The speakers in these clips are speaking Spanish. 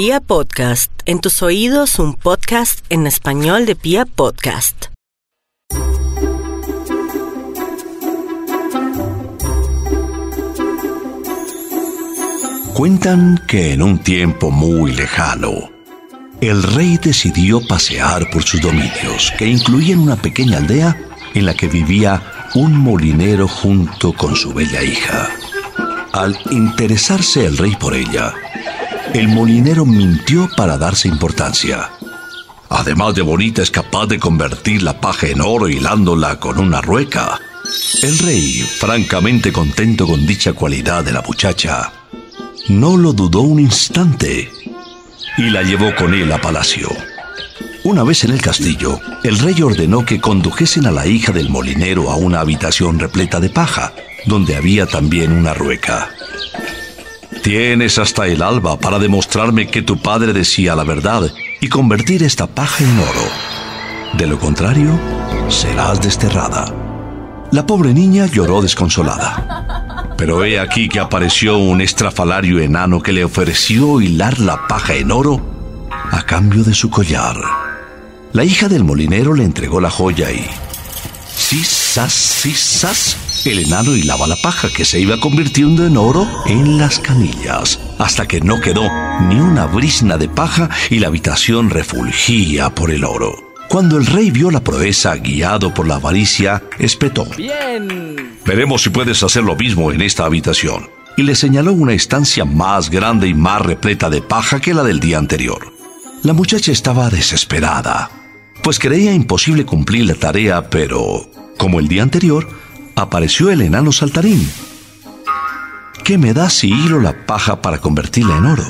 Pia Podcast, en tus oídos un podcast en español de Pia Podcast. Cuentan que en un tiempo muy lejano, el rey decidió pasear por sus dominios, que incluían una pequeña aldea en la que vivía un molinero junto con su bella hija. Al interesarse el rey por ella, el molinero mintió para darse importancia. Además de bonita, es capaz de convertir la paja en oro hilándola con una rueca. El rey, francamente contento con dicha cualidad de la muchacha, no lo dudó un instante y la llevó con él a palacio. Una vez en el castillo, el rey ordenó que condujesen a la hija del molinero a una habitación repleta de paja, donde había también una rueca. Tienes hasta el alba para demostrarme que tu padre decía la verdad y convertir esta paja en oro. De lo contrario, serás desterrada. La pobre niña lloró desconsolada. Pero he aquí que apareció un estrafalario enano que le ofreció hilar la paja en oro a cambio de su collar. La hija del molinero le entregó la joya y... ¡Sisas, sisas! El enano hilaba la paja que se iba convirtiendo en oro en las canillas, hasta que no quedó ni una brisna de paja y la habitación refulgía por el oro. Cuando el rey vio la proeza guiado por la avaricia, espetó. Bien. Veremos si puedes hacer lo mismo en esta habitación. Y le señaló una estancia más grande y más repleta de paja que la del día anterior. La muchacha estaba desesperada, pues creía imposible cumplir la tarea, pero, como el día anterior, apareció el enano saltarín. ¿Qué me da si hilo la paja para convertirla en oro?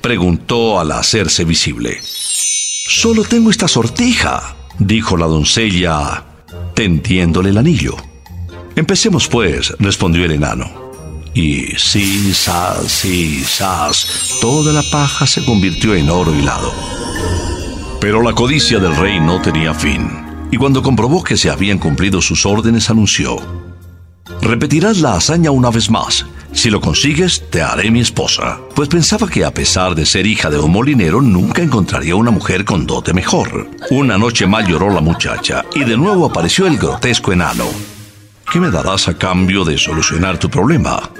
preguntó al hacerse visible. Solo tengo esta sortija, dijo la doncella, tendiéndole el anillo. Empecemos pues, respondió el enano. Y sí, sas, sí, sas, toda la paja se convirtió en oro hilado. Pero la codicia del rey no tenía fin, y cuando comprobó que se habían cumplido sus órdenes, anunció, Repetirás la hazaña una vez más. Si lo consigues, te haré mi esposa. Pues pensaba que a pesar de ser hija de un molinero, nunca encontraría una mujer con dote mejor. Una noche mal lloró la muchacha y de nuevo apareció el grotesco enano. ¿Qué me darás a cambio de solucionar tu problema?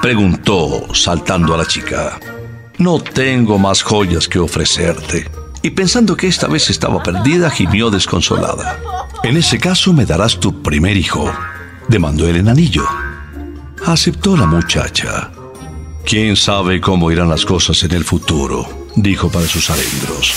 Preguntó, saltando a la chica. No tengo más joyas que ofrecerte. Y pensando que esta vez estaba perdida, gimió desconsolada. En ese caso me darás tu primer hijo, demandó el enanillo. Aceptó la muchacha. ¿Quién sabe cómo irán las cosas en el futuro? dijo para sus adentros.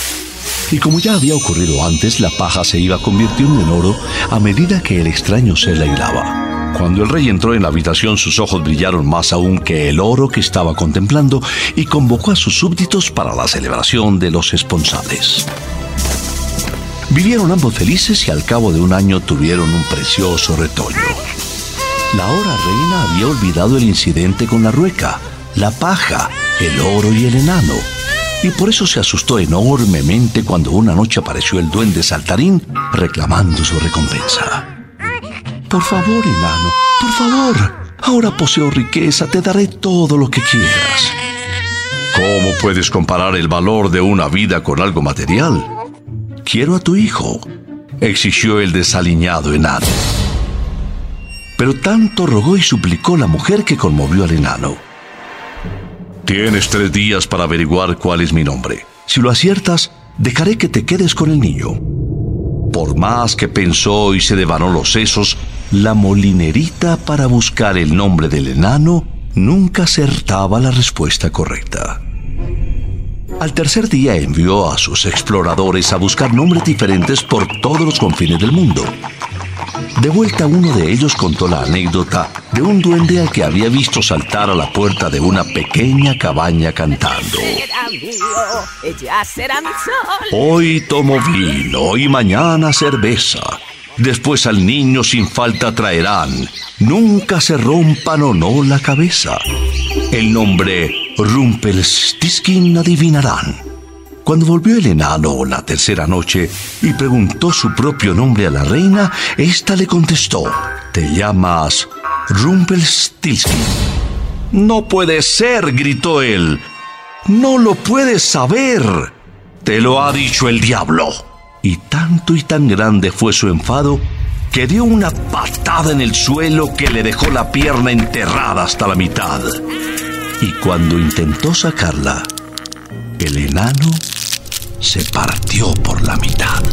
Y como ya había ocurrido antes, la paja se iba convirtiendo en oro a medida que el extraño se la hilaba. Cuando el rey entró en la habitación, sus ojos brillaron más aún que el oro que estaba contemplando y convocó a sus súbditos para la celebración de los esponsales. Vivieron ambos felices y al cabo de un año tuvieron un precioso retoño. La hora reina había olvidado el incidente con la rueca, la paja, el oro y el enano, y por eso se asustó enormemente cuando una noche apareció el duende saltarín reclamando su recompensa. Por favor, enano, por favor, ahora poseo riqueza, te daré todo lo que quieras. ¿Cómo puedes comparar el valor de una vida con algo material? Quiero a tu hijo, exigió el desaliñado enano. Pero tanto rogó y suplicó la mujer que conmovió al enano. Tienes tres días para averiguar cuál es mi nombre. Si lo aciertas, dejaré que te quedes con el niño. Por más que pensó y se devanó los sesos, la molinerita para buscar el nombre del enano nunca acertaba la respuesta correcta. Al tercer día envió a sus exploradores a buscar nombres diferentes por todos los confines del mundo. De vuelta uno de ellos contó la anécdota de un duende al que había visto saltar a la puerta de una pequeña cabaña cantando. Hoy tomo vino y mañana cerveza. Después al niño sin falta traerán. Nunca se rompan o no la cabeza. El nombre Rumpelstiltskin adivinarán. Cuando volvió el enano la tercera noche y preguntó su propio nombre a la reina, ésta le contestó, Te llamas Rumpelstiltskin. No puede ser, gritó él. No lo puedes saber. Te lo ha dicho el diablo. Y tanto y tan grande fue su enfado que dio una patada en el suelo que le dejó la pierna enterrada hasta la mitad. Y cuando intentó sacarla, el enano se partió por la mitad.